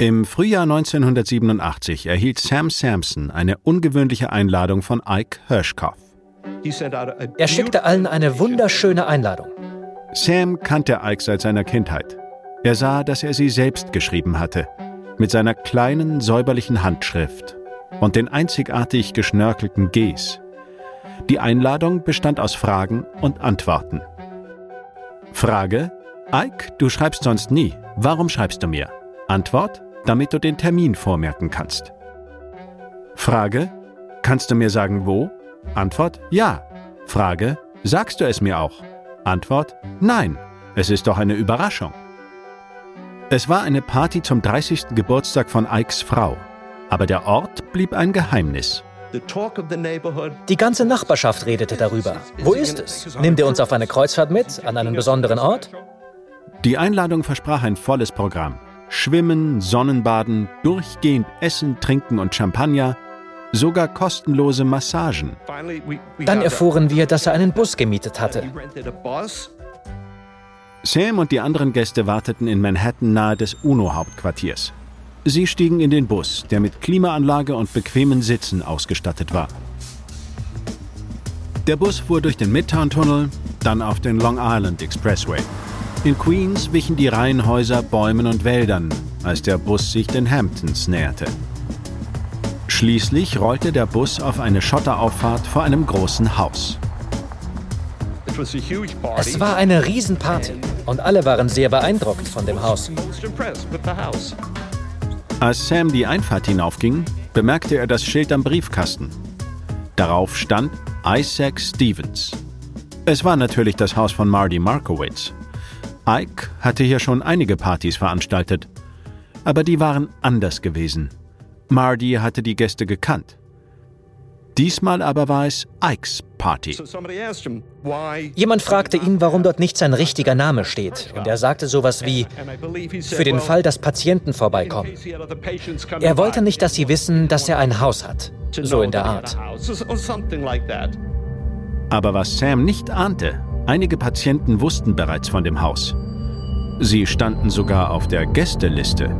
Im Frühjahr 1987 erhielt Sam Sampson eine ungewöhnliche Einladung von Ike Hirschkopf. Er schickte allen eine wunderschöne Einladung. Sam kannte Ike seit seiner Kindheit. Er sah, dass er sie selbst geschrieben hatte, mit seiner kleinen, säuberlichen Handschrift und den einzigartig geschnörkelten Gs. Die Einladung bestand aus Fragen und Antworten. Frage: Ike, du schreibst sonst nie. Warum schreibst du mir? Antwort: damit du den Termin vormerken kannst. Frage, kannst du mir sagen wo? Antwort, ja. Frage, sagst du es mir auch? Antwort, nein, es ist doch eine Überraschung. Es war eine Party zum 30. Geburtstag von Ikes Frau, aber der Ort blieb ein Geheimnis. Die ganze Nachbarschaft redete darüber. Wo ist es? Nimmt ihr uns auf eine Kreuzfahrt mit, an einen besonderen Ort? Die Einladung versprach ein volles Programm. Schwimmen, Sonnenbaden, durchgehend Essen, Trinken und Champagner, sogar kostenlose Massagen. Dann erfuhren wir, dass er einen Bus gemietet hatte. Sam und die anderen Gäste warteten in Manhattan nahe des UNO-Hauptquartiers. Sie stiegen in den Bus, der mit Klimaanlage und bequemen Sitzen ausgestattet war. Der Bus fuhr durch den Midtown-Tunnel, dann auf den Long Island Expressway. In Queens wichen die Reihenhäuser Bäumen und Wäldern, als der Bus sich den Hamptons näherte. Schließlich rollte der Bus auf eine Schotterauffahrt vor einem großen Haus. Es war eine Riesenparty und alle waren sehr beeindruckt von dem Haus. Als Sam die Einfahrt hinaufging, bemerkte er das Schild am Briefkasten. Darauf stand Isaac Stevens. Es war natürlich das Haus von Marty Markowitz. Ike hatte hier schon einige Partys veranstaltet. Aber die waren anders gewesen. Marty hatte die Gäste gekannt. Diesmal aber war es Ikes Party. Jemand fragte ihn, warum dort nicht sein richtiger Name steht. Und er sagte sowas wie, für den Fall, dass Patienten vorbeikommen. Er wollte nicht, dass sie wissen, dass er ein Haus hat. So in der Art. Aber was Sam nicht ahnte, Einige Patienten wussten bereits von dem Haus. Sie standen sogar auf der Gästeliste.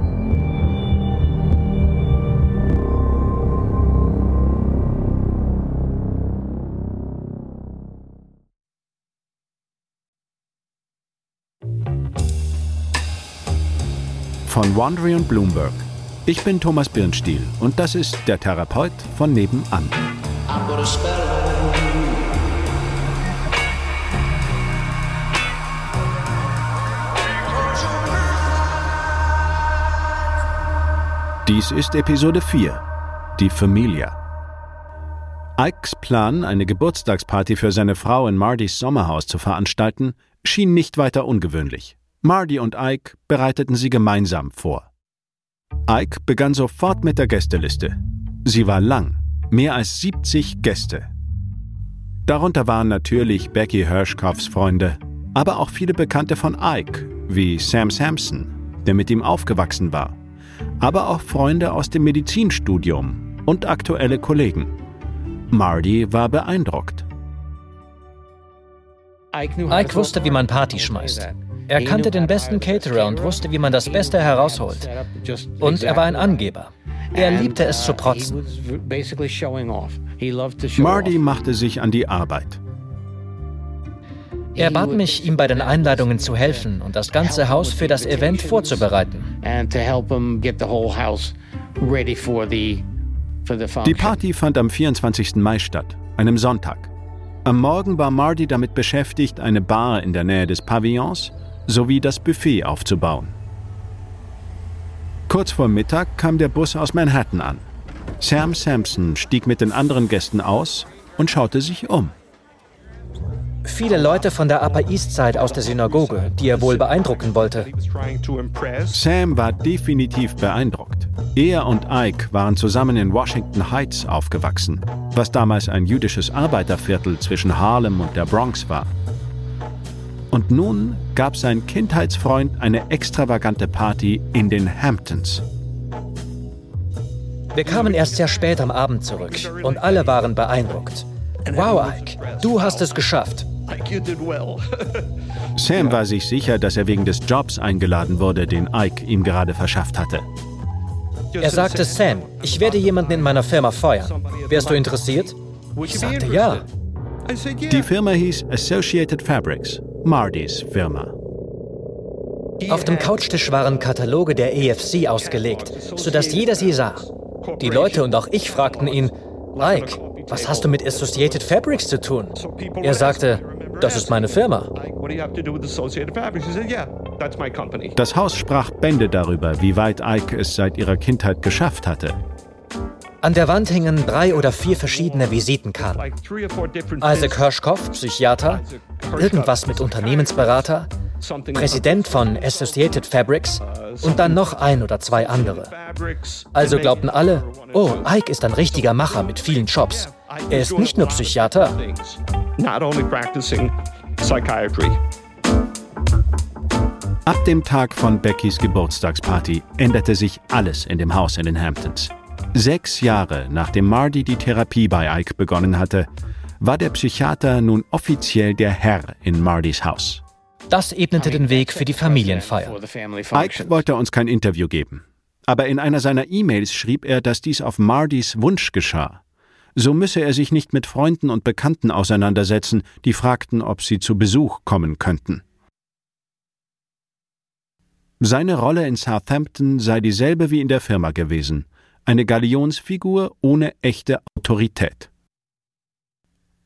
Von Wandry und Bloomberg. Ich bin Thomas Birnstiel und das ist der Therapeut von nebenan. Dies ist Episode 4, die Familia. Ikes Plan, eine Geburtstagsparty für seine Frau in Mardys Sommerhaus zu veranstalten, schien nicht weiter ungewöhnlich. Mardy und Ike bereiteten sie gemeinsam vor. Ike begann sofort mit der Gästeliste. Sie war lang, mehr als 70 Gäste. Darunter waren natürlich Becky Hirschkoffs Freunde, aber auch viele Bekannte von Ike, wie Sam Sampson, der mit ihm aufgewachsen war aber auch Freunde aus dem Medizinstudium und aktuelle Kollegen. Marty war beeindruckt. Ike wusste, wie man Party schmeißt. Er kannte den besten Caterer und wusste, wie man das Beste herausholt. Und er war ein Angeber. Er liebte es zu protzen. Marty machte sich an die Arbeit. Er bat mich, ihm bei den Einladungen zu helfen und das ganze Haus für das Event vorzubereiten. Die Party fand am 24. Mai statt, einem Sonntag. Am Morgen war Marty damit beschäftigt, eine Bar in der Nähe des Pavillons sowie das Buffet aufzubauen. Kurz vor Mittag kam der Bus aus Manhattan an. Sam Sampson stieg mit den anderen Gästen aus und schaute sich um. Viele Leute von der Upper East Side aus der Synagoge, die er wohl beeindrucken wollte. Sam war definitiv beeindruckt. Er und Ike waren zusammen in Washington Heights aufgewachsen, was damals ein jüdisches Arbeiterviertel zwischen Harlem und der Bronx war. Und nun gab sein Kindheitsfreund eine extravagante Party in den Hamptons. Wir kamen erst sehr spät am Abend zurück und alle waren beeindruckt. Wow, Ike, du hast es geschafft. Sam war sich sicher, dass er wegen des Jobs eingeladen wurde, den Ike ihm gerade verschafft hatte. Er sagte, Sam, ich werde jemanden in meiner Firma feuern. Wärst du interessiert? Ich sagte ja. Die Firma hieß Associated Fabrics, Mardys Firma. Auf dem Couchtisch waren Kataloge der EFC ausgelegt, sodass jeder sie sah. Die Leute und auch ich fragten ihn, Ike, was hast du mit Associated Fabrics zu tun? Er sagte, das ist meine Firma. Das Haus sprach Bände darüber, wie weit Ike es seit ihrer Kindheit geschafft hatte. An der Wand hingen drei oder vier verschiedene Visitenkarten. Isaac Hirschkopf, Psychiater, irgendwas mit Unternehmensberater, Präsident von Associated Fabrics und dann noch ein oder zwei andere. Also glaubten alle, oh, Ike ist ein richtiger Macher mit vielen Jobs. Er ist nicht nur Psychiater. Ab dem Tag von Beckys Geburtstagsparty änderte sich alles in dem Haus in den Hamptons. Sechs Jahre nachdem Marty die Therapie bei Ike begonnen hatte, war der Psychiater nun offiziell der Herr in Martys Haus. Das ebnete den Weg für die Familienfeier. Ike wollte uns kein Interview geben. Aber in einer seiner E-Mails schrieb er, dass dies auf Mardys Wunsch geschah. So müsse er sich nicht mit Freunden und Bekannten auseinandersetzen, die fragten, ob sie zu Besuch kommen könnten. Seine Rolle in Southampton sei dieselbe wie in der Firma gewesen eine Galionsfigur ohne echte Autorität.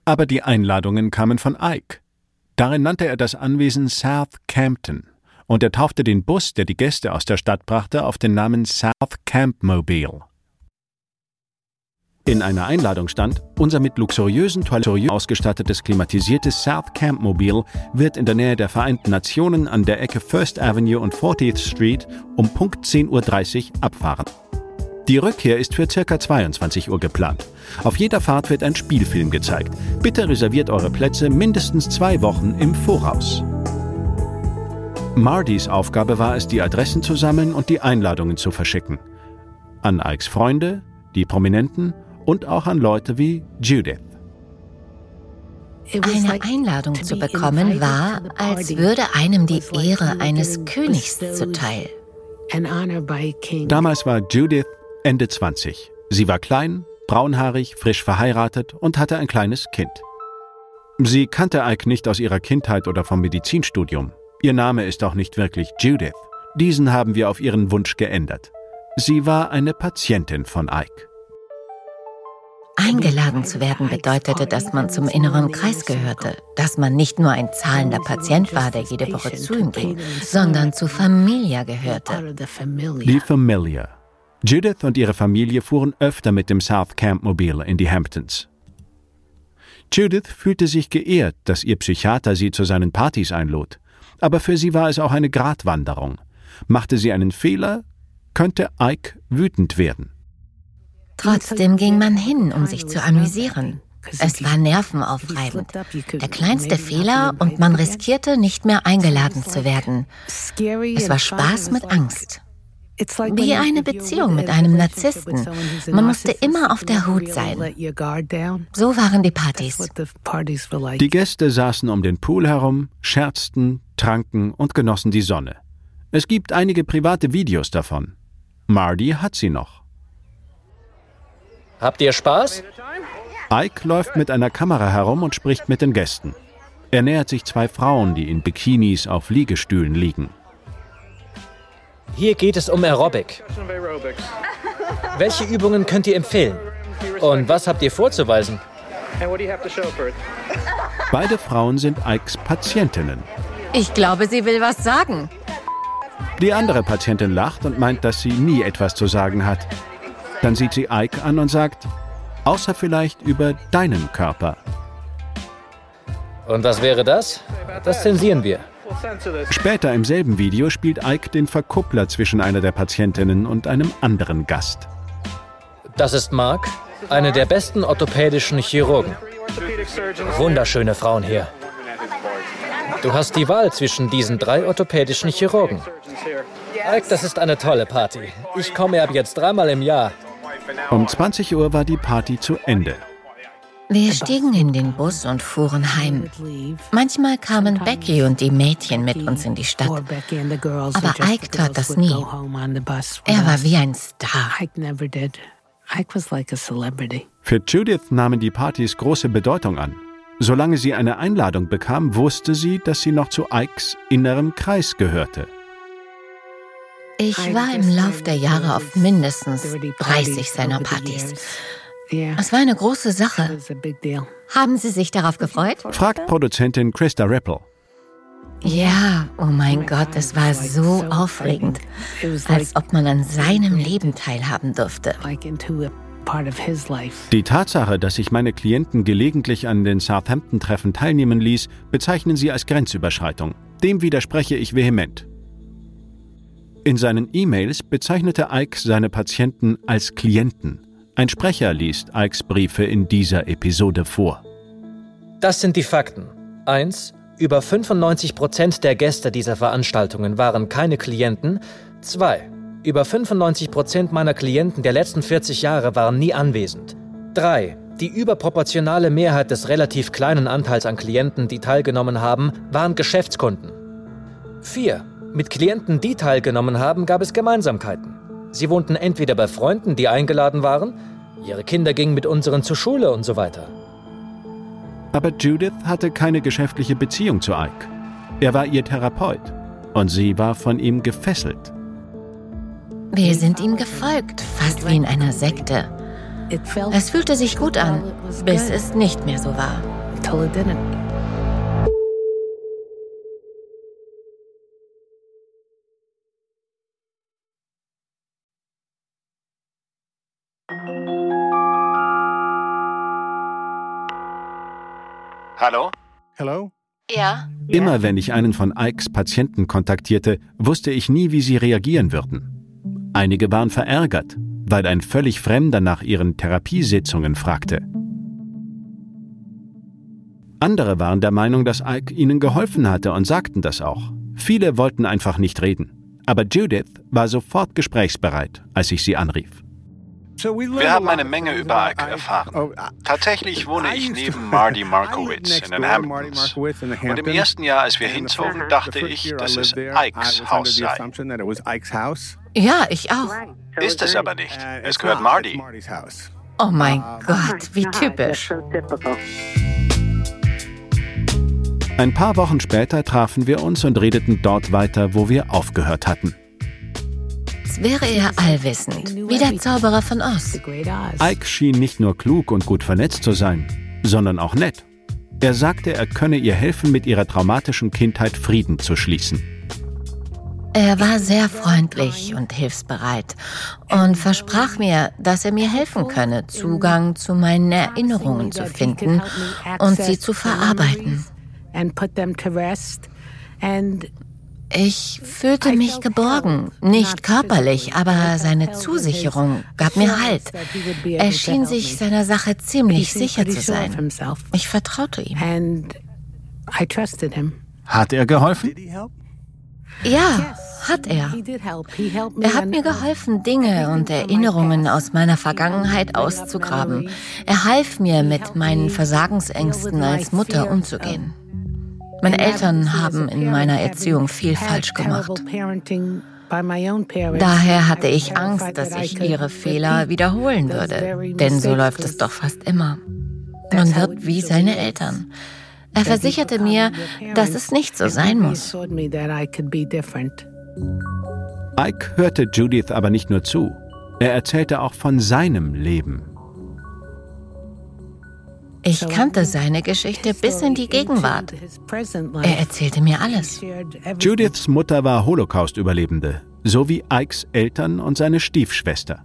Aber die Einladungen kamen von Ike. Darin nannte er das Anwesen South Campton und er taufte den Bus, der die Gäste aus der Stadt brachte, auf den Namen South Camp Mobile. In einer Einladung stand, unser mit luxuriösen Toiletten ausgestattetes klimatisiertes South Camp Mobile wird in der Nähe der Vereinten Nationen an der Ecke First Avenue und 40th Street um Punkt 10.30 Uhr abfahren. Die Rückkehr ist für ca. 22 Uhr geplant. Auf jeder Fahrt wird ein Spielfilm gezeigt. Bitte reserviert eure Plätze mindestens zwei Wochen im Voraus. Mardys Aufgabe war es, die Adressen zu sammeln und die Einladungen zu verschicken. An Ikes Freunde, die Prominenten und auch an Leute wie Judith. Eine Einladung zu bekommen war, als würde einem die Ehre eines Königs zuteil. Damals war Judith Ende 20. Sie war klein, braunhaarig, frisch verheiratet und hatte ein kleines Kind. Sie kannte Ike nicht aus ihrer Kindheit oder vom Medizinstudium. Ihr Name ist auch nicht wirklich Judith. Diesen haben wir auf ihren Wunsch geändert. Sie war eine Patientin von Ike. Eingeladen zu werden bedeutete, dass man zum inneren Kreis gehörte, dass man nicht nur ein zahlender Patient war, der jede Woche zu ihm ging, sondern zu Familia gehörte. Die Familia, Judith und ihre Familie fuhren öfter mit dem South Camp Mobil in die Hamptons. Judith fühlte sich geehrt, dass ihr Psychiater sie zu seinen Partys einlud. Aber für sie war es auch eine Gratwanderung. Machte sie einen Fehler, könnte Ike wütend werden. Trotzdem ging man hin, um sich zu amüsieren. Es war nervenaufreibend. Der kleinste Fehler und man riskierte, nicht mehr eingeladen zu werden. Es war Spaß mit Angst. Wie eine Beziehung mit einem Narzissten. Man musste immer auf der Hut sein. So waren die Partys. Die Gäste saßen um den Pool herum, scherzten, tranken und genossen die Sonne. Es gibt einige private Videos davon. Marty hat sie noch. Habt ihr Spaß? Ike läuft mit einer Kamera herum und spricht mit den Gästen. Er nähert sich zwei Frauen, die in Bikinis auf Liegestühlen liegen. Hier geht es um Aerobic. Welche Übungen könnt ihr empfehlen? Und was habt ihr vorzuweisen? Beide Frauen sind Ikes Patientinnen. Ich glaube, sie will was sagen. Die andere Patientin lacht und meint, dass sie nie etwas zu sagen hat. Dann sieht sie Ike an und sagt, außer vielleicht über deinen Körper. Und was wäre das? Das zensieren wir. Später im selben Video spielt Ike den Verkuppler zwischen einer der Patientinnen und einem anderen Gast. Das ist Mark, eine der besten orthopädischen Chirurgen. Wunderschöne Frauen hier. Du hast die Wahl zwischen diesen drei orthopädischen Chirurgen. Ike, das ist eine tolle Party. Ich komme ab jetzt dreimal im Jahr. Um 20 Uhr war die Party zu Ende. Wir stiegen in den Bus und fuhren heim. Manchmal kamen Becky und die Mädchen mit uns in die Stadt. Aber Ike tat das nie. Er war wie ein Star. Für Judith nahmen die Partys große Bedeutung an. Solange sie eine Einladung bekam, wusste sie, dass sie noch zu Ikes innerem Kreis gehörte. Ich war im Lauf der Jahre auf mindestens 30 seiner Partys. Es war eine große Sache. Haben Sie sich darauf gefreut? Fragt Produzentin Krista Ripple. Ja, oh mein Gott, es war so aufregend, als ob man an seinem Leben teilhaben durfte. Die Tatsache, dass sich meine Klienten gelegentlich an den Southampton-Treffen teilnehmen ließ, bezeichnen sie als Grenzüberschreitung. Dem widerspreche ich vehement. In seinen E-Mails bezeichnete Ike seine Patienten als Klienten. Ein Sprecher liest Ikes Briefe in dieser Episode vor. Das sind die Fakten. 1. Über 95 Prozent der Gäste dieser Veranstaltungen waren keine Klienten. 2. Über 95 Prozent meiner Klienten der letzten 40 Jahre waren nie anwesend. 3. Die überproportionale Mehrheit des relativ kleinen Anteils an Klienten, die teilgenommen haben, waren Geschäftskunden. 4. Mit Klienten, die teilgenommen haben, gab es Gemeinsamkeiten. Sie wohnten entweder bei Freunden, die eingeladen waren, ihre Kinder gingen mit unseren zur Schule und so weiter. Aber Judith hatte keine geschäftliche Beziehung zu Ike. Er war ihr Therapeut und sie war von ihm gefesselt. Wir sind ihm gefolgt, fast wie in einer Sekte. Es fühlte sich gut an, bis es nicht mehr so war. Hallo? Hallo? Ja. Immer wenn ich einen von Ikes Patienten kontaktierte, wusste ich nie, wie sie reagieren würden. Einige waren verärgert, weil ein völlig Fremder nach ihren Therapiesitzungen fragte. Andere waren der Meinung, dass Ike ihnen geholfen hatte und sagten das auch. Viele wollten einfach nicht reden. Aber Judith war sofort gesprächsbereit, als ich sie anrief. Wir haben eine Menge über Ike erfahren. Oh, Tatsächlich wohne ich neben Marty Markowitz in den Hamptons. Und im ersten Jahr, als wir hinzogen, dachte ich, dass es Ikes Haus sei. Ja, ich auch. Ist es aber nicht. Es gehört Marty. Oh mein Gott, wie typisch. Ein paar Wochen später trafen wir uns und redeten dort weiter, wo wir aufgehört hatten als wäre er allwissend, wie der Zauberer von Oz. Ike schien nicht nur klug und gut vernetzt zu sein, sondern auch nett. Er sagte, er könne ihr helfen, mit ihrer traumatischen Kindheit Frieden zu schließen. Er war sehr freundlich und hilfsbereit und versprach mir, dass er mir helfen könne, Zugang zu meinen Erinnerungen zu finden und sie zu verarbeiten. Ich fühlte mich geborgen, nicht körperlich, aber seine Zusicherung gab mir Halt. Er schien sich seiner Sache ziemlich sicher zu sein. Ich vertraute ihm. Hat er geholfen? Ja, hat er. Er hat mir geholfen, Dinge und Erinnerungen aus meiner Vergangenheit auszugraben. Er half mir, mit meinen Versagensängsten als Mutter umzugehen. Meine Eltern haben in meiner Erziehung viel falsch gemacht. Daher hatte ich Angst, dass ich ihre Fehler wiederholen würde, denn so läuft es doch fast immer. Man wird wie seine Eltern. Er versicherte mir, dass es nicht so sein muss. Ike hörte Judith aber nicht nur zu, er erzählte auch von seinem Leben. Ich kannte seine Geschichte bis in die Gegenwart. Er erzählte mir alles. Judiths Mutter war Holocaust-Überlebende, sowie Ikes Eltern und seine Stiefschwester.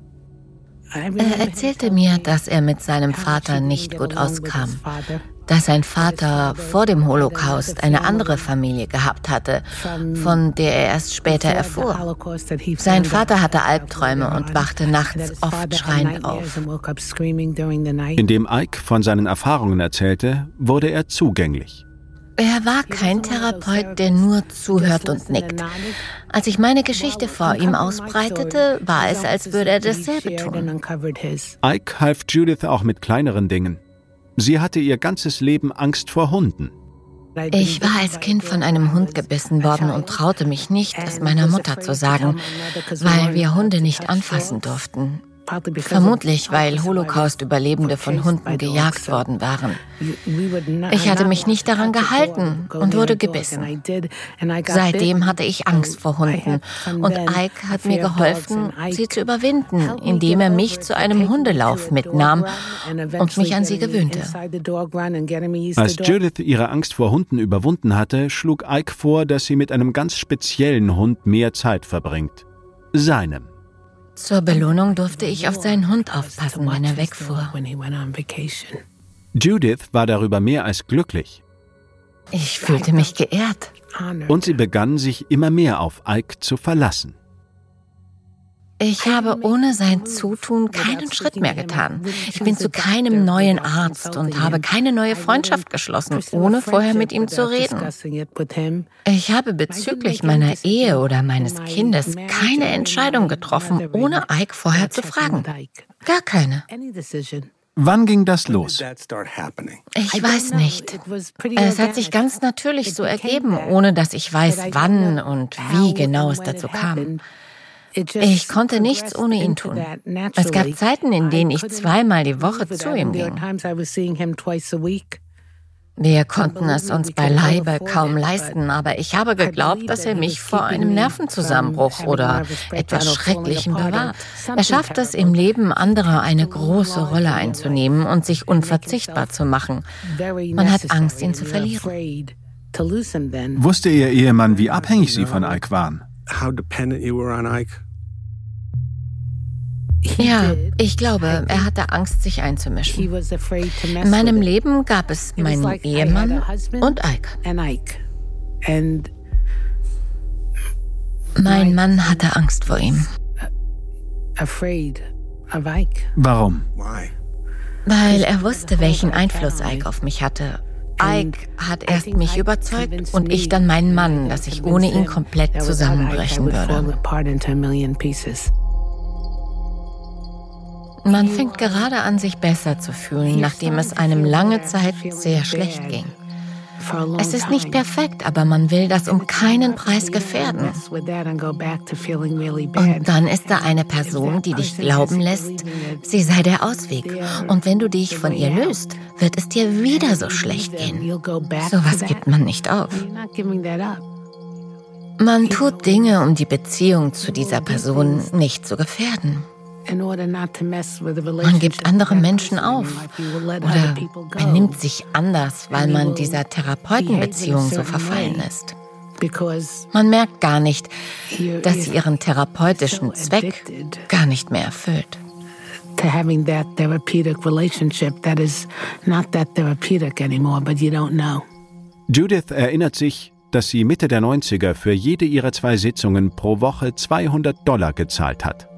Er erzählte mir, dass er mit seinem Vater nicht gut auskam, dass sein Vater vor dem Holocaust eine andere Familie gehabt hatte, von der er erst später erfuhr. Sein Vater hatte Albträume und wachte nachts oft schreiend auf. Indem Ike von seinen Erfahrungen erzählte, wurde er zugänglich. Er war kein Therapeut, der nur zuhört und nickt. Als ich meine Geschichte vor ihm ausbreitete, war es, als würde er dasselbe tun. Ike half Judith auch mit kleineren Dingen. Sie hatte ihr ganzes Leben Angst vor Hunden. Ich war als Kind von einem Hund gebissen worden und traute mich nicht, es meiner Mutter zu sagen, weil wir Hunde nicht anfassen durften. Vermutlich, weil Holocaust-Überlebende von Hunden gejagt worden waren. Ich hatte mich nicht daran gehalten und wurde gebissen. Seitdem hatte ich Angst vor Hunden und Ike hat mir geholfen, sie zu überwinden, indem er mich zu einem Hundelauf mitnahm und mich an sie gewöhnte. Als Judith ihre Angst vor Hunden überwunden hatte, schlug Ike vor, dass sie mit einem ganz speziellen Hund mehr Zeit verbringt. Seinem. Zur Belohnung durfte ich auf seinen Hund aufpassen, wenn er wegfuhr. Judith war darüber mehr als glücklich. Ich fühlte mich geehrt. Und sie begann sich immer mehr auf Ike zu verlassen. Ich habe ohne sein Zutun keinen Schritt mehr getan. Ich bin zu keinem neuen Arzt und habe keine neue Freundschaft geschlossen, ohne vorher mit ihm zu reden. Ich habe bezüglich meiner Ehe oder meines Kindes keine Entscheidung getroffen, ohne Ike vorher zu fragen. Gar keine. Wann ging das los? Ich weiß nicht. Es hat sich ganz natürlich so ergeben, ohne dass ich weiß, wann und wie genau es dazu kam. Ich konnte nichts ohne ihn tun. Es gab Zeiten, in denen ich zweimal die Woche zu ihm ging. Wir konnten es uns beileibe kaum leisten, aber ich habe geglaubt, dass er mich vor einem Nervenzusammenbruch oder etwas Schrecklichem bewahrt. Er schafft es im Leben anderer eine große Rolle einzunehmen und sich unverzichtbar zu machen. Man hat Angst, ihn zu verlieren. Wusste Ihr Ehemann, wie abhängig Sie von Ike waren? Ja, ich glaube, er hatte Angst, sich einzumischen. In meinem Leben gab es meinen Ehemann und Ike. Mein Mann hatte Angst vor ihm. Warum? Weil er wusste, welchen Einfluss Ike auf mich hatte. Ike hat erst mich überzeugt und ich dann meinen Mann, dass ich ohne ihn komplett zusammenbrechen würde. Man fängt gerade an, sich besser zu fühlen, nachdem es einem lange Zeit sehr schlecht ging. Es ist nicht perfekt, aber man will das um keinen Preis gefährden. Und dann ist da eine Person, die dich glauben lässt, sie sei der Ausweg. Und wenn du dich von ihr löst, wird es dir wieder so schlecht gehen. Sowas gibt man nicht auf. Man tut Dinge, um die Beziehung zu dieser Person nicht zu gefährden. Man gibt andere Menschen auf oder man nimmt sich anders, weil man dieser Therapeutenbeziehung so verfallen ist. Man merkt gar nicht, dass sie ihren therapeutischen Zweck gar nicht mehr erfüllt. To having that therapeutic relationship that is not that therapeutic anymore, but you don't know. Judith erinnert sich, dass sie Mitte der 90er für jede ihrer zwei Sitzungen pro Woche 200 Dollar gezahlt hat.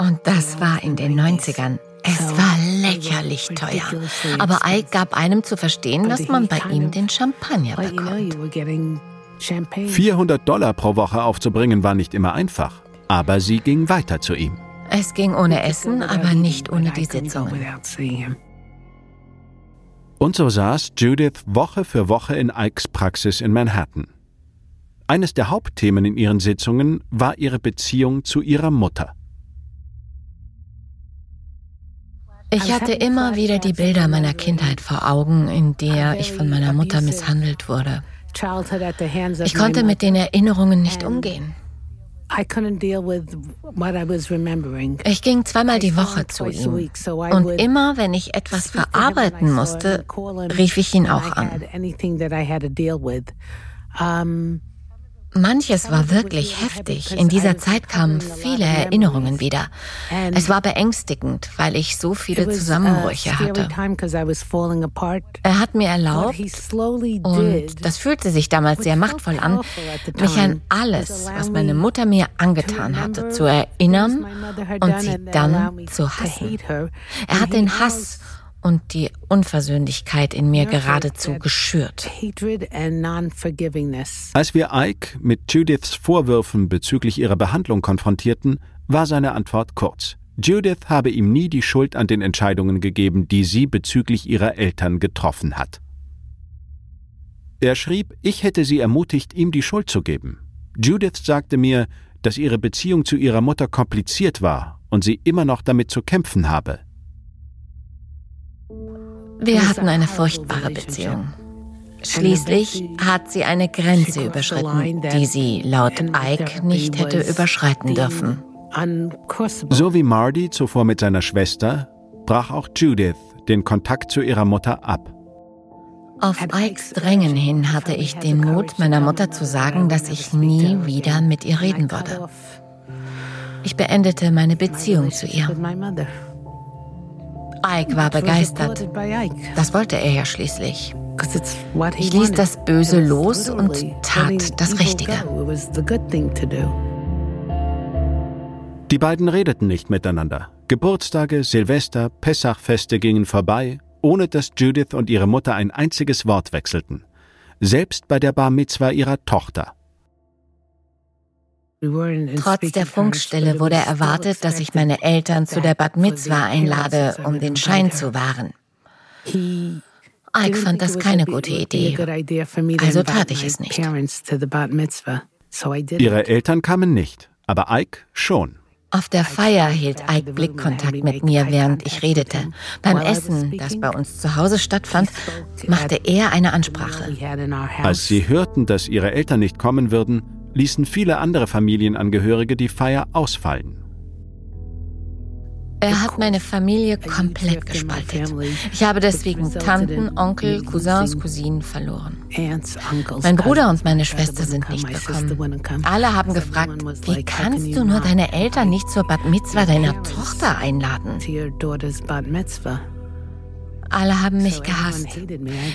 Und das war in den 90ern. Es war lächerlich teuer. Aber Ike gab einem zu verstehen, dass man bei ihm den Champagner bekommt. 400 Dollar pro Woche aufzubringen war nicht immer einfach. Aber sie ging weiter zu ihm. Es ging ohne Essen, aber nicht ohne die Sitzungen. Und so saß Judith Woche für Woche in Ikes Praxis in Manhattan. Eines der Hauptthemen in ihren Sitzungen war ihre Beziehung zu ihrer Mutter. Ich hatte immer wieder die Bilder meiner Kindheit vor Augen, in der ich von meiner Mutter misshandelt wurde. Ich konnte mit den Erinnerungen nicht umgehen. Ich ging zweimal die Woche zu ihm. Und immer, wenn ich etwas verarbeiten musste, rief ich ihn auch an. Manches war wirklich heftig. In dieser Zeit kamen viele Erinnerungen wieder. Es war beängstigend, weil ich so viele Zusammenbrüche hatte. Er hat mir erlaubt, und das fühlte sich damals sehr machtvoll an, mich an alles, was meine Mutter mir angetan hatte, zu erinnern und sie dann zu hassen. Er hat den Hass und die Unversöhnlichkeit in mir geradezu geschürt. Als wir Ike mit Judiths Vorwürfen bezüglich ihrer Behandlung konfrontierten, war seine Antwort kurz. Judith habe ihm nie die Schuld an den Entscheidungen gegeben, die sie bezüglich ihrer Eltern getroffen hat. Er schrieb, ich hätte sie ermutigt, ihm die Schuld zu geben. Judith sagte mir, dass ihre Beziehung zu ihrer Mutter kompliziert war und sie immer noch damit zu kämpfen habe. Wir hatten eine furchtbare Beziehung. Schließlich hat sie eine Grenze überschritten, die sie laut Ike nicht hätte überschreiten dürfen. So wie Marty zuvor mit seiner Schwester, brach auch Judith den Kontakt zu ihrer Mutter ab. Auf Ikes Drängen hin hatte ich den Mut, meiner Mutter zu sagen, dass ich nie wieder mit ihr reden würde. Ich beendete meine Beziehung zu ihr. Ike war begeistert. Das wollte er ja schließlich. Ich ließ das Böse los und tat das Richtige. Die beiden redeten nicht miteinander. Geburtstage, Silvester, Pessachfeste gingen vorbei, ohne dass Judith und ihre Mutter ein einziges Wort wechselten. Selbst bei der Bar Mitzwa ihrer Tochter. Trotz der Funkstelle wurde erwartet, dass ich meine Eltern zu der Bat Mitzwa einlade, um den Schein zu wahren. Ike fand das keine gute Idee, also tat ich es nicht. Ihre Eltern kamen nicht, aber Ike schon. Auf der Feier hielt Ike Blickkontakt mit mir, während ich redete. Beim Essen, das bei uns zu Hause stattfand, machte er eine Ansprache. Als sie hörten, dass ihre Eltern nicht kommen würden, ließen viele andere Familienangehörige die Feier ausfallen. Er hat meine Familie komplett gespaltet. Ich habe deswegen Tanten, Onkel, Cousins, Cousinen verloren. Mein Bruder und meine Schwester sind nicht gekommen. Alle haben gefragt, wie kannst du nur deine Eltern nicht zur Bat Mitzwa deiner Tochter einladen? Alle haben mich gehasst.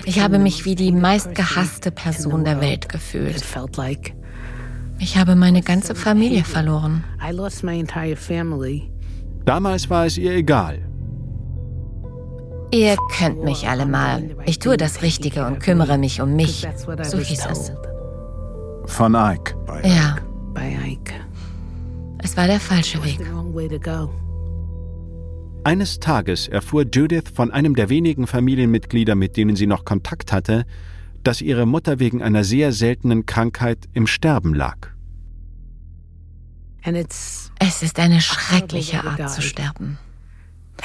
Ich habe mich wie die meistgehasste Person der Welt gefühlt. Ich habe meine ganze Familie verloren. Damals war es ihr egal. Ihr könnt mich alle mal. Ich tue das Richtige und kümmere mich um mich. So hieß es. Von Ike. Ja. Es war der falsche Weg. Eines Tages erfuhr Judith von einem der wenigen Familienmitglieder, mit denen sie noch Kontakt hatte, dass ihre Mutter wegen einer sehr seltenen Krankheit im Sterben lag. Es ist eine schreckliche Art zu sterben.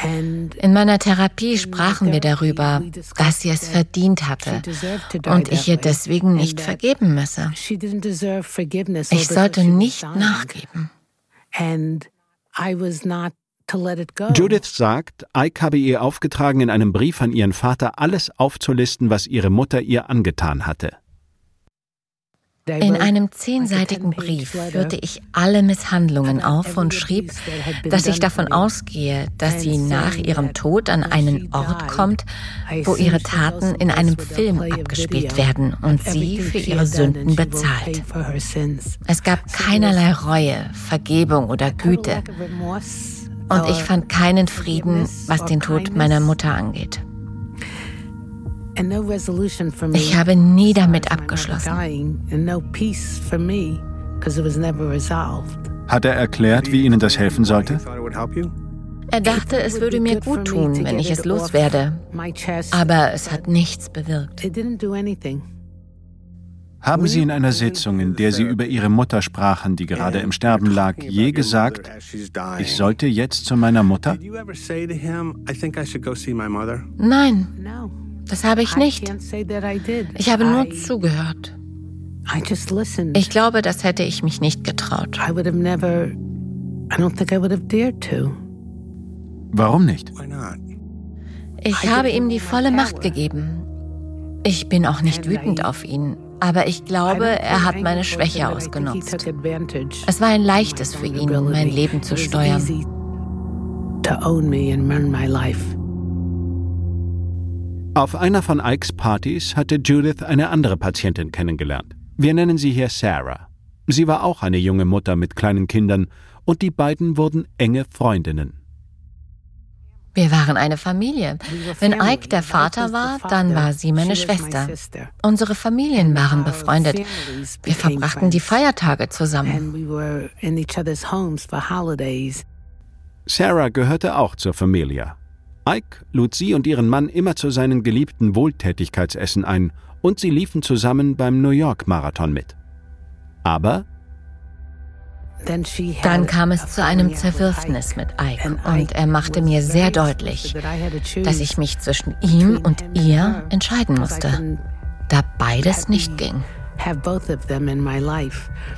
In meiner Therapie sprachen wir darüber, dass sie es verdient hatte und ich ihr deswegen nicht vergeben müsse. Ich sollte nicht nachgeben. Judith sagt, Ike habe ihr aufgetragen, in einem Brief an ihren Vater alles aufzulisten, was ihre Mutter ihr angetan hatte. In einem zehnseitigen Brief führte ich alle Misshandlungen auf und schrieb, dass ich davon ausgehe, dass sie nach ihrem Tod an einen Ort kommt, wo ihre Taten in einem Film abgespielt werden und sie für ihre Sünden bezahlt. Es gab keinerlei Reue, Vergebung oder Güte. Und ich fand keinen Frieden, was den Tod meiner Mutter angeht. Ich habe nie damit abgeschlossen. Hat er erklärt, wie Ihnen das helfen sollte? Er dachte, es würde mir gut tun, wenn ich es loswerde. Aber es hat nichts bewirkt. Haben Sie in einer Sitzung, in der Sie über Ihre Mutter sprachen, die gerade im Sterben lag, je gesagt, ich sollte jetzt zu meiner Mutter? Nein. Das habe ich nicht. Ich habe nur zugehört. Ich glaube, das hätte ich mich nicht getraut. Warum nicht? Ich habe ihm die volle Macht gegeben. Ich bin auch nicht wütend auf ihn, aber ich glaube, er hat meine Schwäche ausgenutzt. Es war ein leichtes für ihn, mein Leben zu steuern. Auf einer von Ikes Partys hatte Judith eine andere Patientin kennengelernt. Wir nennen sie hier Sarah. Sie war auch eine junge Mutter mit kleinen Kindern und die beiden wurden enge Freundinnen. Wir waren eine Familie. Wenn Ike der Vater war, dann war sie meine Schwester. Unsere Familien waren befreundet. Wir verbrachten die Feiertage zusammen. Sarah gehörte auch zur Familie. Ike lud sie und ihren Mann immer zu seinen geliebten Wohltätigkeitsessen ein und sie liefen zusammen beim New York Marathon mit. Aber dann kam es zu einem Zerwürfnis mit Ike und er machte mir sehr deutlich, dass ich mich zwischen ihm und ihr entscheiden musste, da beides nicht ging.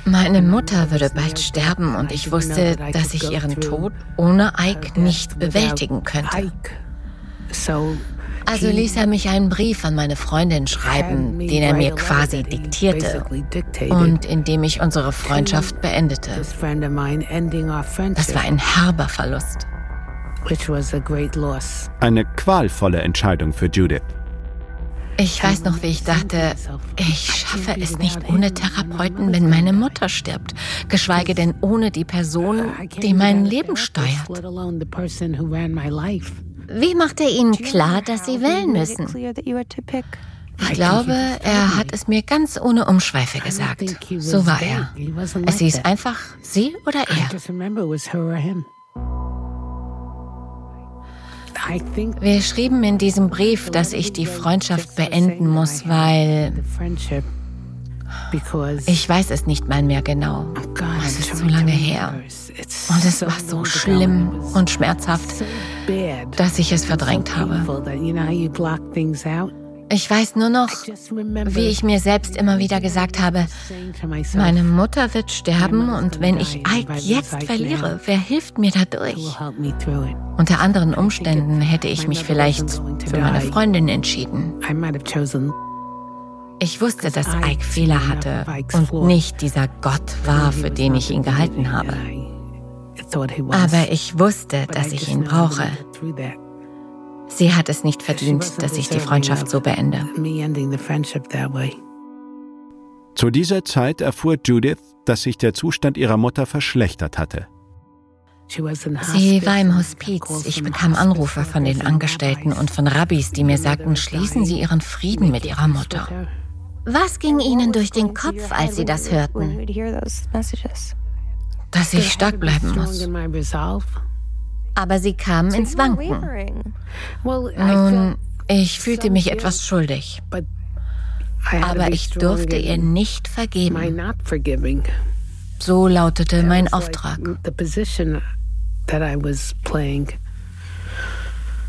Meine Mutter würde bald sterben und ich wusste, dass ich ihren Tod ohne Ike nicht bewältigen könnte. Also ließ er mich einen Brief an meine Freundin schreiben, den er mir quasi diktierte und in dem ich unsere Freundschaft beendete. Das war ein herber Verlust. Eine qualvolle Entscheidung für Judith. Ich weiß noch, wie ich dachte, ich schaffe es nicht ohne Therapeuten, wenn meine Mutter stirbt, geschweige denn ohne die Person, die mein Leben steuert. Wie macht er Ihnen klar, dass Sie wählen müssen? Ich glaube, er hat es mir ganz ohne Umschweife gesagt. So war er. Es hieß einfach sie oder er. Wir schrieben in diesem Brief, dass ich die Freundschaft beenden muss, weil ich weiß es nicht mal mehr genau. Oh es ist so lange her. Und es war so schlimm und schmerzhaft, dass ich es verdrängt habe. Ich weiß nur noch, wie ich mir selbst immer wieder gesagt habe, meine Mutter wird sterben und wenn ich Ike jetzt verliere, wer hilft mir dadurch? Unter anderen Umständen hätte ich mich vielleicht für meine Freundin entschieden. Ich wusste, dass Ike Fehler hatte und nicht dieser Gott war, für den ich ihn gehalten habe. Aber ich wusste, dass ich ihn brauche. Sie hat es nicht verdient, dass ich die Freundschaft so beende. Zu dieser Zeit erfuhr Judith, dass sich der Zustand ihrer Mutter verschlechtert hatte. Sie war im Hospiz. Ich bekam Anrufe von den Angestellten und von Rabbis, die mir sagten, schließen Sie Ihren Frieden mit Ihrer Mutter. Was ging Ihnen durch den Kopf, als Sie das hörten? Dass ich stark bleiben muss. Aber Sie kamen ins Wanken. Nun, ich fühlte mich etwas schuldig. Aber ich durfte ihr nicht vergeben. So lautete mein Auftrag.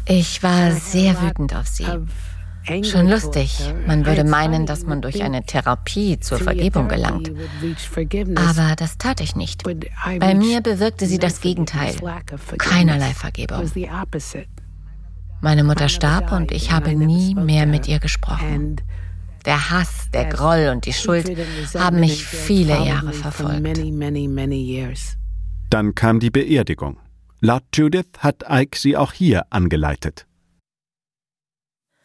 Ich war sehr wütend auf sie. Schon lustig. Man würde meinen, dass man durch eine Therapie zur Vergebung gelangt. Aber das tat ich nicht. Bei mir bewirkte sie das Gegenteil. Keinerlei Vergebung. Meine Mutter starb und ich habe nie mehr mit ihr gesprochen. Der Hass, der Groll und die Schuld haben mich viele Jahre verfolgt. Dann kam die Beerdigung. Laut Judith hat Ike sie auch hier angeleitet.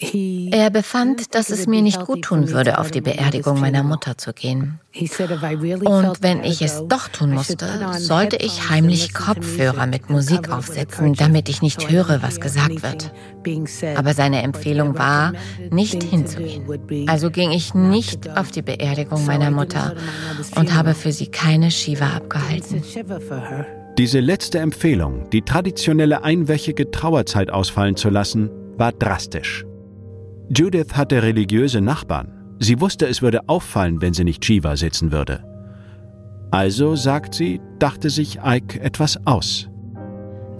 Er befand, dass es mir nicht gut tun würde, auf die Beerdigung meiner Mutter zu gehen. Und wenn ich es doch tun musste, sollte ich heimlich Kopfhörer mit Musik aufsetzen, damit ich nicht höre, was gesagt wird. Aber seine Empfehlung war, nicht hinzugehen. Also ging ich nicht auf die Beerdigung meiner Mutter und habe für sie keine Shiva abgehalten. Diese letzte Empfehlung, die traditionelle einwöchige Trauerzeit ausfallen zu lassen, war drastisch. Judith hatte religiöse Nachbarn. Sie wusste, es würde auffallen, wenn sie nicht Shiva sitzen würde. Also, sagt sie, dachte sich Ike etwas aus.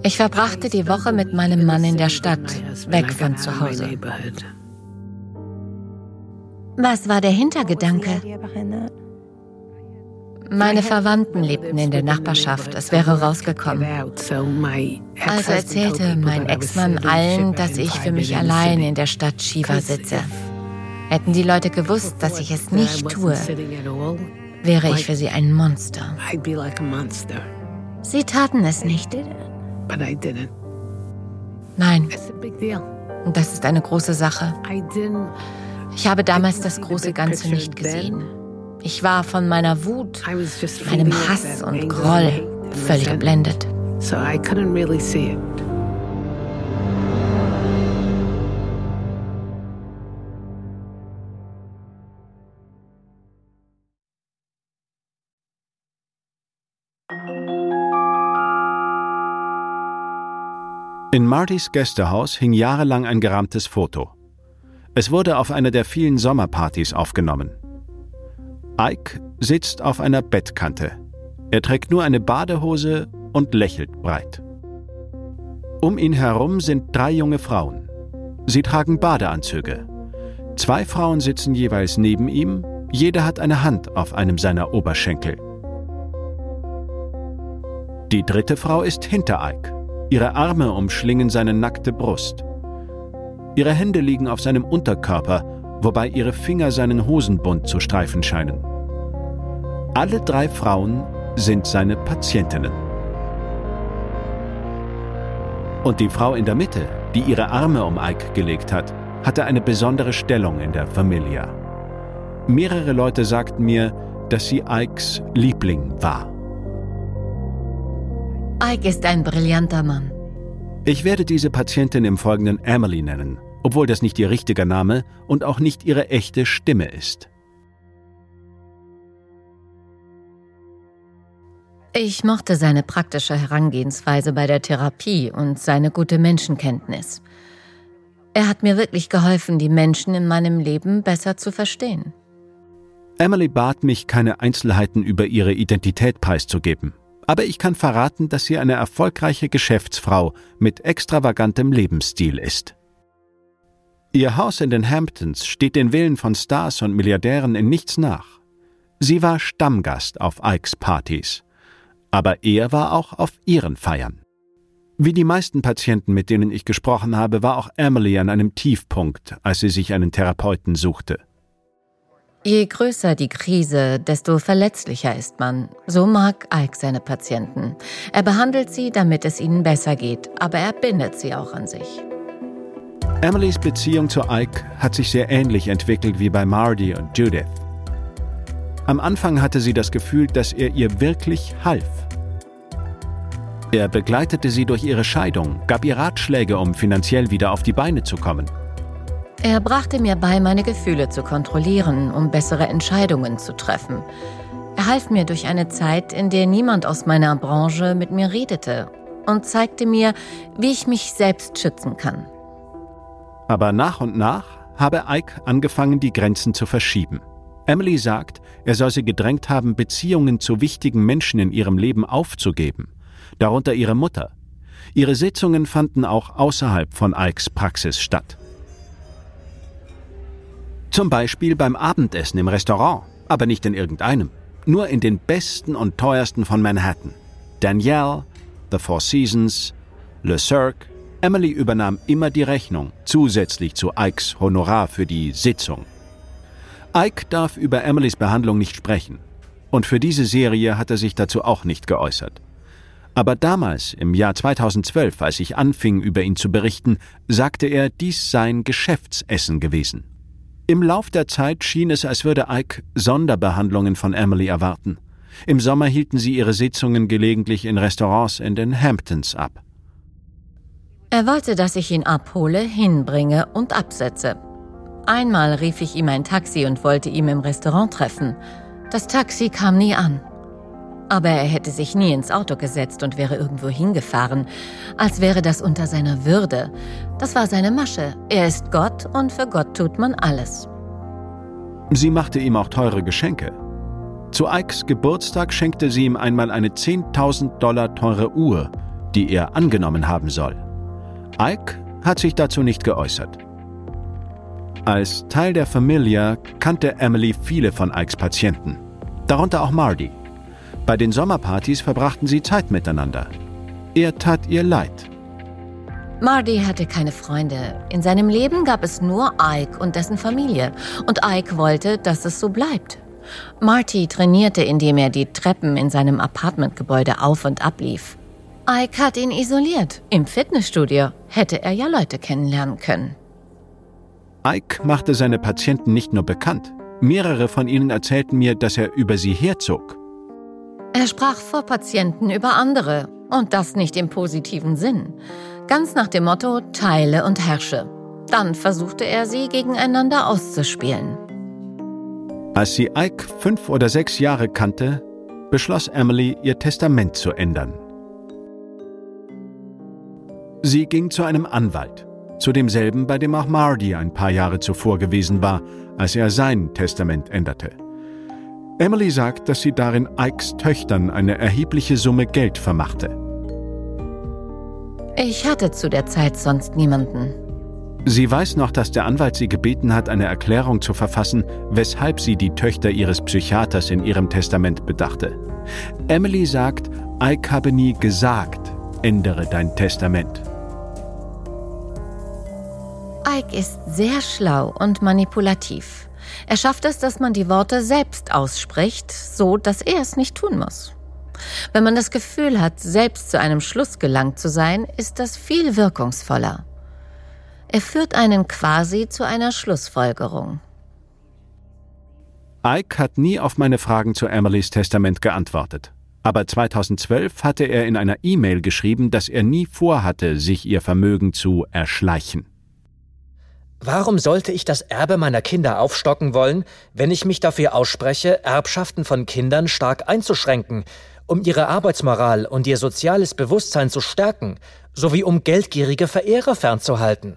Ich verbrachte die Woche mit meinem Mann in der Stadt, weg von zu Hause. Was war der Hintergedanke? Meine Verwandten lebten in der Nachbarschaft, es wäre rausgekommen. Also erzählte mein Ex-Mann allen, dass ich für mich allein in der Stadt Shiva sitze. Hätten die Leute gewusst, dass ich es nicht tue, wäre ich für sie ein Monster. Sie taten es nicht. Nein. Das ist eine große Sache. Ich habe damals das große Ganze nicht gesehen. Ich war von meiner Wut, meinem Hass und Groll völlig geblendet. So I couldn't really see it. In Martys Gästehaus hing jahrelang ein gerahmtes Foto. Es wurde auf einer der vielen Sommerpartys aufgenommen. Ike sitzt auf einer Bettkante. Er trägt nur eine Badehose und lächelt breit. Um ihn herum sind drei junge Frauen. Sie tragen Badeanzüge. Zwei Frauen sitzen jeweils neben ihm, jede hat eine Hand auf einem seiner Oberschenkel. Die dritte Frau ist hinter Ike. Ihre Arme umschlingen seine nackte Brust. Ihre Hände liegen auf seinem Unterkörper, wobei ihre Finger seinen Hosenbund zu streifen scheinen. Alle drei Frauen sind seine Patientinnen. Und die Frau in der Mitte, die ihre Arme um Ike gelegt hat, hatte eine besondere Stellung in der Familie. Mehrere Leute sagten mir, dass sie Ikes Liebling war. Ike ist ein brillanter Mann. Ich werde diese Patientin im Folgenden Emily nennen, obwohl das nicht ihr richtiger Name und auch nicht ihre echte Stimme ist. Ich mochte seine praktische Herangehensweise bei der Therapie und seine gute Menschenkenntnis. Er hat mir wirklich geholfen, die Menschen in meinem Leben besser zu verstehen. Emily bat mich, keine Einzelheiten über ihre Identität preiszugeben aber ich kann verraten, dass sie eine erfolgreiche Geschäftsfrau mit extravagantem Lebensstil ist. Ihr Haus in den Hamptons steht den Willen von Stars und Milliardären in nichts nach. Sie war Stammgast auf Ikes Partys, aber er war auch auf ihren Feiern. Wie die meisten Patienten, mit denen ich gesprochen habe, war auch Emily an einem Tiefpunkt, als sie sich einen Therapeuten suchte. Je größer die Krise, desto verletzlicher ist man. So mag Ike seine Patienten. Er behandelt sie, damit es ihnen besser geht, aber er bindet sie auch an sich. Emilys Beziehung zu Ike hat sich sehr ähnlich entwickelt wie bei Marty und Judith. Am Anfang hatte sie das Gefühl, dass er ihr wirklich half. Er begleitete sie durch ihre Scheidung, gab ihr Ratschläge, um finanziell wieder auf die Beine zu kommen. Er brachte mir bei, meine Gefühle zu kontrollieren, um bessere Entscheidungen zu treffen. Er half mir durch eine Zeit, in der niemand aus meiner Branche mit mir redete und zeigte mir, wie ich mich selbst schützen kann. Aber nach und nach habe Ike angefangen, die Grenzen zu verschieben. Emily sagt, er soll sie gedrängt haben, Beziehungen zu wichtigen Menschen in ihrem Leben aufzugeben, darunter ihre Mutter. Ihre Sitzungen fanden auch außerhalb von Ikes Praxis statt. Zum Beispiel beim Abendessen im Restaurant, aber nicht in irgendeinem. Nur in den besten und teuersten von Manhattan. Danielle, The Four Seasons, Le Cirque. Emily übernahm immer die Rechnung, zusätzlich zu Ikes Honorar für die Sitzung. Ike darf über Emilys Behandlung nicht sprechen. Und für diese Serie hat er sich dazu auch nicht geäußert. Aber damals, im Jahr 2012, als ich anfing, über ihn zu berichten, sagte er, dies sei ein Geschäftsessen gewesen. Im Lauf der Zeit schien es, als würde Ike Sonderbehandlungen von Emily erwarten. Im Sommer hielten sie ihre Sitzungen gelegentlich in Restaurants in den Hamptons ab. Er wollte, dass ich ihn abhole, hinbringe und absetze. Einmal rief ich ihm ein Taxi und wollte ihn im Restaurant treffen. Das Taxi kam nie an. Aber er hätte sich nie ins Auto gesetzt und wäre irgendwo hingefahren, als wäre das unter seiner Würde. Das war seine Masche. Er ist Gott und für Gott tut man alles. Sie machte ihm auch teure Geschenke. Zu Ikes Geburtstag schenkte sie ihm einmal eine 10.000 Dollar teure Uhr, die er angenommen haben soll. Ike hat sich dazu nicht geäußert. Als Teil der Familie kannte Emily viele von Ikes Patienten, darunter auch Marty. Bei den Sommerpartys verbrachten sie Zeit miteinander. Er tat ihr leid. Marty hatte keine Freunde. In seinem Leben gab es nur Ike und dessen Familie. Und Ike wollte, dass es so bleibt. Marty trainierte, indem er die Treppen in seinem Apartmentgebäude auf und ab lief. Ike hat ihn isoliert. Im Fitnessstudio hätte er ja Leute kennenlernen können. Ike machte seine Patienten nicht nur bekannt. Mehrere von ihnen erzählten mir, dass er über sie herzog. Er sprach vor Patienten über andere und das nicht im positiven Sinn. Ganz nach dem Motto Teile und herrsche. Dann versuchte er sie gegeneinander auszuspielen. Als sie Ike fünf oder sechs Jahre kannte, beschloss Emily, ihr Testament zu ändern. Sie ging zu einem Anwalt, zu demselben, bei dem auch Marty ein paar Jahre zuvor gewesen war, als er sein Testament änderte. Emily sagt, dass sie darin Ikes Töchtern eine erhebliche Summe Geld vermachte. Ich hatte zu der Zeit sonst niemanden. Sie weiß noch, dass der Anwalt sie gebeten hat, eine Erklärung zu verfassen, weshalb sie die Töchter ihres Psychiaters in ihrem Testament bedachte. Emily sagt, Ike habe nie gesagt, ändere dein Testament. Ike ist sehr schlau und manipulativ. Er schafft es, dass man die Worte selbst ausspricht, so dass er es nicht tun muss. Wenn man das Gefühl hat, selbst zu einem Schluss gelangt zu sein, ist das viel wirkungsvoller. Er führt einen quasi zu einer Schlussfolgerung. Ike hat nie auf meine Fragen zu Emilys Testament geantwortet. Aber 2012 hatte er in einer E-Mail geschrieben, dass er nie vorhatte, sich ihr Vermögen zu erschleichen. Warum sollte ich das Erbe meiner Kinder aufstocken wollen, wenn ich mich dafür ausspreche, Erbschaften von Kindern stark einzuschränken, um ihre Arbeitsmoral und ihr soziales Bewusstsein zu stärken, sowie um geldgierige Verehrer fernzuhalten?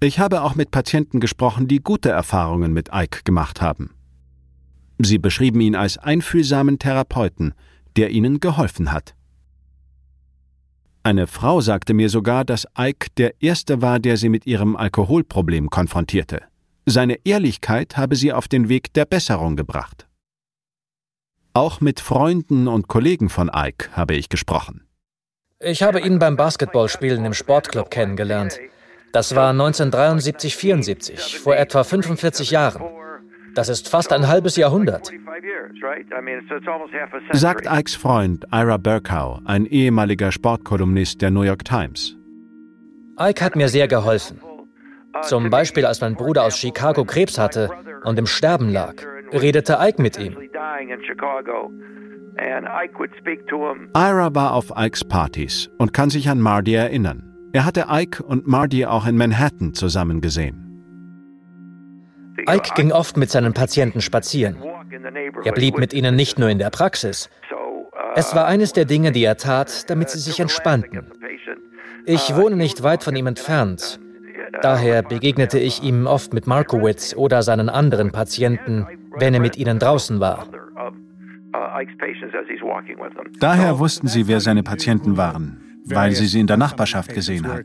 Ich habe auch mit Patienten gesprochen, die gute Erfahrungen mit Ike gemacht haben. Sie beschrieben ihn als einfühlsamen Therapeuten, der ihnen geholfen hat. Eine Frau sagte mir sogar, dass Ike der Erste war, der sie mit ihrem Alkoholproblem konfrontierte. Seine Ehrlichkeit habe sie auf den Weg der Besserung gebracht. Auch mit Freunden und Kollegen von Ike habe ich gesprochen. Ich habe ihn beim Basketballspielen im Sportclub kennengelernt. Das war 1973-74, vor etwa 45 Jahren. Das ist fast ein halbes Jahrhundert. Sagt Ikes Freund Ira Burkow, ein ehemaliger Sportkolumnist der New York Times. Ike hat mir sehr geholfen. Zum Beispiel, als mein Bruder aus Chicago Krebs hatte und im Sterben lag, redete Ike mit ihm. Ira war auf Ikes Partys und kann sich an Marty erinnern. Er hatte Ike und Marty auch in Manhattan zusammen gesehen. Ike ging oft mit seinen Patienten spazieren. Er blieb mit ihnen nicht nur in der Praxis. Es war eines der Dinge, die er tat, damit sie sich entspannten. Ich wohne nicht weit von ihm entfernt. Daher begegnete ich ihm oft mit Markowitz oder seinen anderen Patienten, wenn er mit ihnen draußen war. Daher wussten sie, wer seine Patienten waren weil Sie sie in der Nachbarschaft gesehen hatten.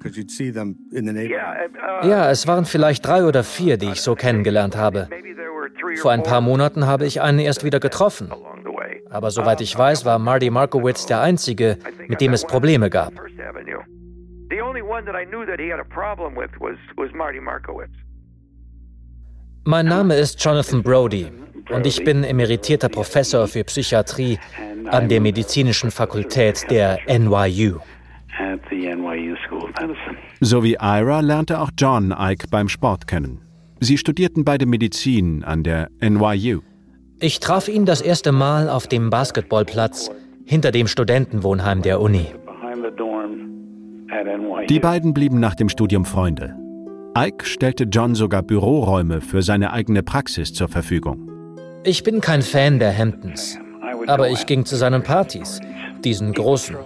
Ja, es waren vielleicht drei oder vier, die ich so kennengelernt habe. Vor ein paar Monaten habe ich einen erst wieder getroffen. Aber soweit ich weiß, war Marty Markowitz der Einzige, mit dem es Probleme gab. Mein Name ist Jonathan Brody und ich bin emeritierter Professor für Psychiatrie an der Medizinischen Fakultät der NYU. So wie Ira lernte auch John Ike beim Sport kennen. Sie studierten beide Medizin an der NYU. Ich traf ihn das erste Mal auf dem Basketballplatz hinter dem Studentenwohnheim der Uni. Die beiden blieben nach dem Studium Freunde. Ike stellte John sogar Büroräume für seine eigene Praxis zur Verfügung. Ich bin kein Fan der Hamptons, aber ich ging zu seinen Partys, diesen großen,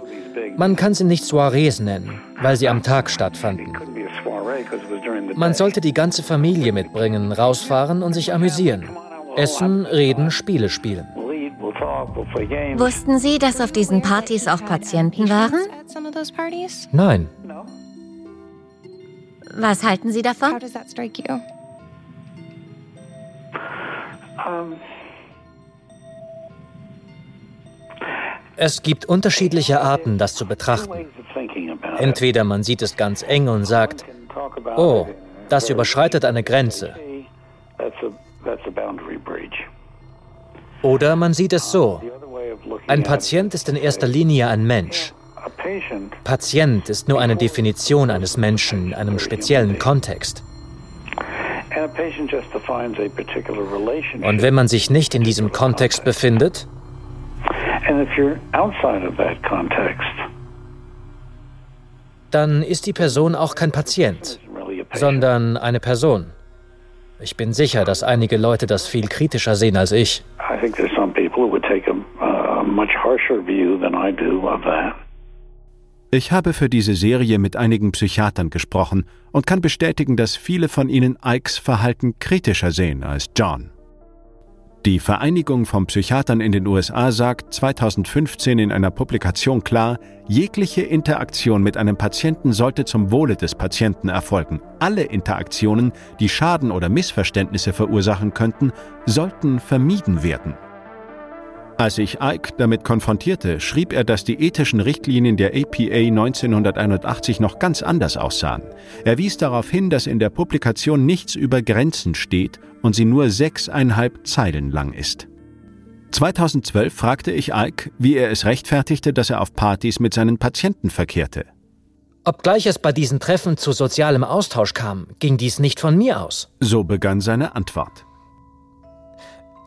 man kann sie nicht Soirees nennen, weil sie am Tag stattfanden. Man sollte die ganze Familie mitbringen, rausfahren und sich amüsieren. Essen, reden, Spiele spielen. Wussten Sie, dass auf diesen Partys auch Patienten waren? Nein. Was halten Sie davon? Es gibt unterschiedliche Arten, das zu betrachten. Entweder man sieht es ganz eng und sagt, oh, das überschreitet eine Grenze. Oder man sieht es so, ein Patient ist in erster Linie ein Mensch. Patient ist nur eine Definition eines Menschen in einem speziellen Kontext. Und wenn man sich nicht in diesem Kontext befindet, dann ist die Person auch kein Patient, sondern eine Person. Ich bin sicher, dass einige Leute das viel kritischer sehen als ich. Ich habe für diese Serie mit einigen Psychiatern gesprochen und kann bestätigen, dass viele von ihnen Ikes Verhalten kritischer sehen als John. Die Vereinigung von Psychiatern in den USA sagt 2015 in einer Publikation klar, jegliche Interaktion mit einem Patienten sollte zum Wohle des Patienten erfolgen. Alle Interaktionen, die Schaden oder Missverständnisse verursachen könnten, sollten vermieden werden. Als ich Ike damit konfrontierte, schrieb er, dass die ethischen Richtlinien der APA 1981 noch ganz anders aussahen. Er wies darauf hin, dass in der Publikation nichts über Grenzen steht und sie nur sechseinhalb Zeilen lang ist. 2012 fragte ich Ike, wie er es rechtfertigte, dass er auf Partys mit seinen Patienten verkehrte. Obgleich es bei diesen Treffen zu sozialem Austausch kam, ging dies nicht von mir aus. So begann seine Antwort.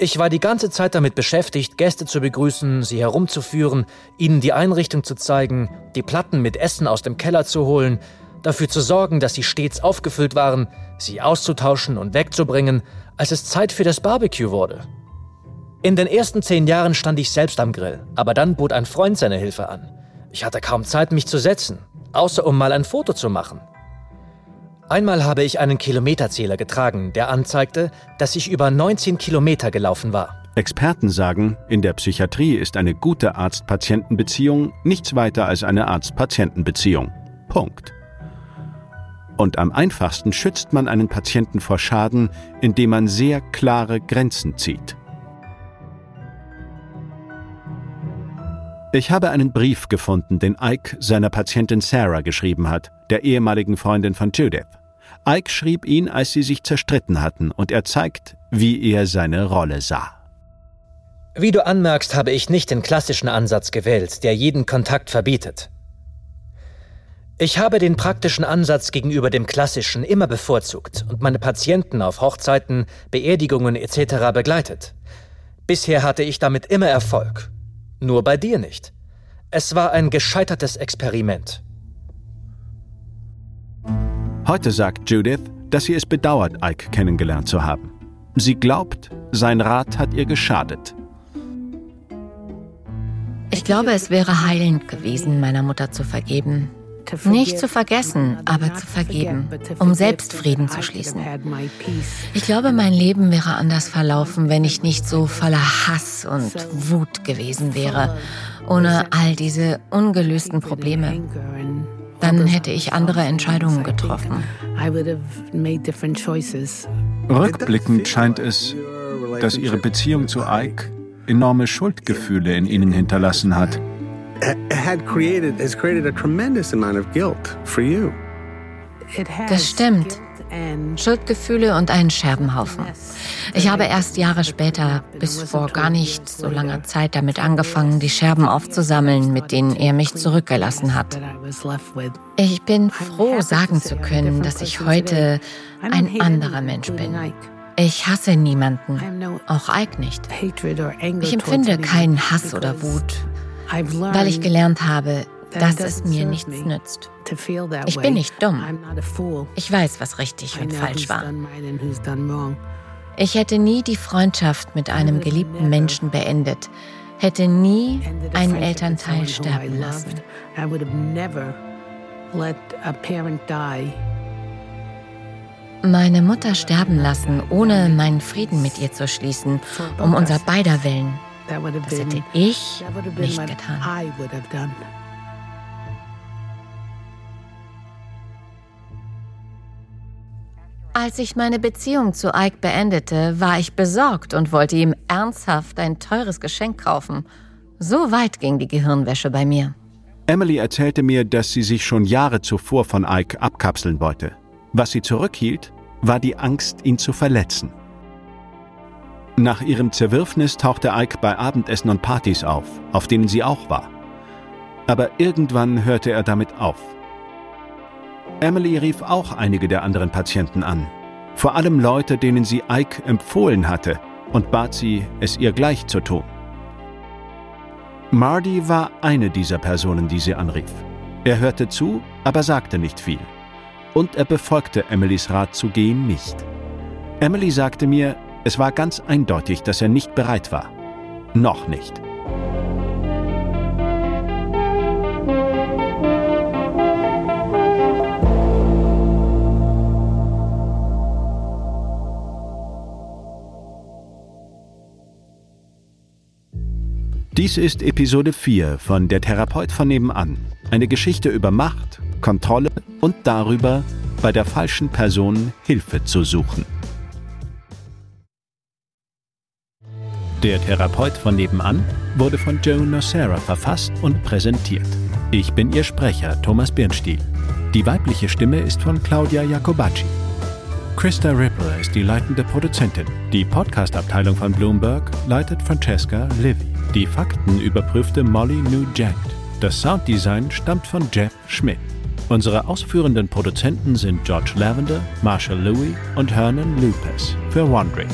Ich war die ganze Zeit damit beschäftigt, Gäste zu begrüßen, sie herumzuführen, ihnen die Einrichtung zu zeigen, die Platten mit Essen aus dem Keller zu holen, dafür zu sorgen, dass sie stets aufgefüllt waren, sie auszutauschen und wegzubringen, als es Zeit für das Barbecue wurde. In den ersten zehn Jahren stand ich selbst am Grill, aber dann bot ein Freund seine Hilfe an. Ich hatte kaum Zeit, mich zu setzen, außer um mal ein Foto zu machen. Einmal habe ich einen Kilometerzähler getragen, der anzeigte, dass ich über 19 Kilometer gelaufen war. Experten sagen, in der Psychiatrie ist eine gute Arzt-Patienten-Beziehung nichts weiter als eine Arzt-Patienten-Beziehung. Punkt. Und am einfachsten schützt man einen Patienten vor Schaden, indem man sehr klare Grenzen zieht. Ich habe einen Brief gefunden, den Ike seiner Patientin Sarah geschrieben hat, der ehemaligen Freundin von Judith. Ike schrieb ihn, als sie sich zerstritten hatten, und er zeigt, wie er seine Rolle sah. Wie du anmerkst, habe ich nicht den klassischen Ansatz gewählt, der jeden Kontakt verbietet. Ich habe den praktischen Ansatz gegenüber dem klassischen immer bevorzugt und meine Patienten auf Hochzeiten, Beerdigungen etc. begleitet. Bisher hatte ich damit immer Erfolg. Nur bei dir nicht. Es war ein gescheitertes Experiment. Heute sagt Judith, dass sie es bedauert, Ike kennengelernt zu haben. Sie glaubt, sein Rat hat ihr geschadet. Ich glaube, es wäre heilend gewesen, meiner Mutter zu vergeben. Nicht zu vergessen, aber zu vergeben, um selbst Frieden zu schließen. Ich glaube, mein Leben wäre anders verlaufen, wenn ich nicht so voller Hass und Wut gewesen wäre, ohne all diese ungelösten Probleme dann hätte ich andere Entscheidungen getroffen. Rückblickend scheint es, dass Ihre Beziehung zu Ike enorme Schuldgefühle in Ihnen hinterlassen hat. Das stimmt. Schuldgefühle und einen Scherbenhaufen. Ich habe erst Jahre später, bis vor gar nicht so langer Zeit, damit angefangen, die Scherben aufzusammeln, mit denen er mich zurückgelassen hat. Ich bin froh, sagen zu können, dass ich heute ein anderer Mensch bin. Ich hasse niemanden, auch Ike nicht. Ich empfinde keinen Hass oder Wut, weil ich gelernt habe, dass es mir nichts nützt. Ich bin nicht dumm. Ich weiß, was richtig und falsch war. Ich hätte nie die Freundschaft mit einem geliebten Menschen beendet, hätte nie einen Elternteil sterben lassen. Meine Mutter sterben lassen, ohne meinen Frieden mit ihr zu schließen, um unser beider Willen. Das hätte ich nicht getan. Als ich meine Beziehung zu Ike beendete, war ich besorgt und wollte ihm ernsthaft ein teures Geschenk kaufen. So weit ging die Gehirnwäsche bei mir. Emily erzählte mir, dass sie sich schon Jahre zuvor von Ike abkapseln wollte. Was sie zurückhielt, war die Angst, ihn zu verletzen. Nach ihrem Zerwürfnis tauchte Ike bei Abendessen und Partys auf, auf denen sie auch war. Aber irgendwann hörte er damit auf. Emily rief auch einige der anderen Patienten an. Vor allem Leute, denen sie Ike empfohlen hatte und bat sie, es ihr gleich zu tun. Marty war eine dieser Personen, die sie anrief. Er hörte zu, aber sagte nicht viel. Und er befolgte Emilys Rat zu gehen nicht. Emily sagte mir, es war ganz eindeutig, dass er nicht bereit war. Noch nicht. Dies ist Episode 4 von Der Therapeut von nebenan. Eine Geschichte über Macht, Kontrolle und darüber, bei der falschen Person Hilfe zu suchen. Der Therapeut von nebenan wurde von Joe Nocera verfasst und präsentiert. Ich bin Ihr Sprecher, Thomas Birnstiel. Die weibliche Stimme ist von Claudia Jacobacci. Krista Ripple ist die leitende Produzentin. Die Podcast-Abteilung von Bloomberg leitet Francesca Livy. Die Fakten überprüfte Molly Nugent. Das Sounddesign stammt von Jeff Schmidt. Unsere ausführenden Produzenten sind George Lavender, Marshall Louis und Hernan Lupes für Wandering.